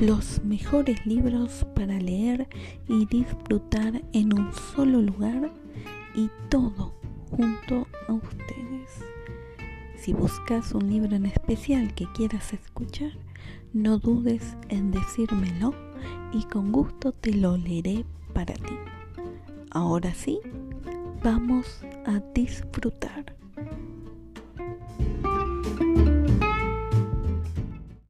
los mejores libros para leer y disfrutar en un solo lugar y todo junto a ustedes. Si buscas un libro en especial que quieras escuchar, no dudes en decírmelo y con gusto te lo leeré para ti. Ahora sí, vamos a disfrutar.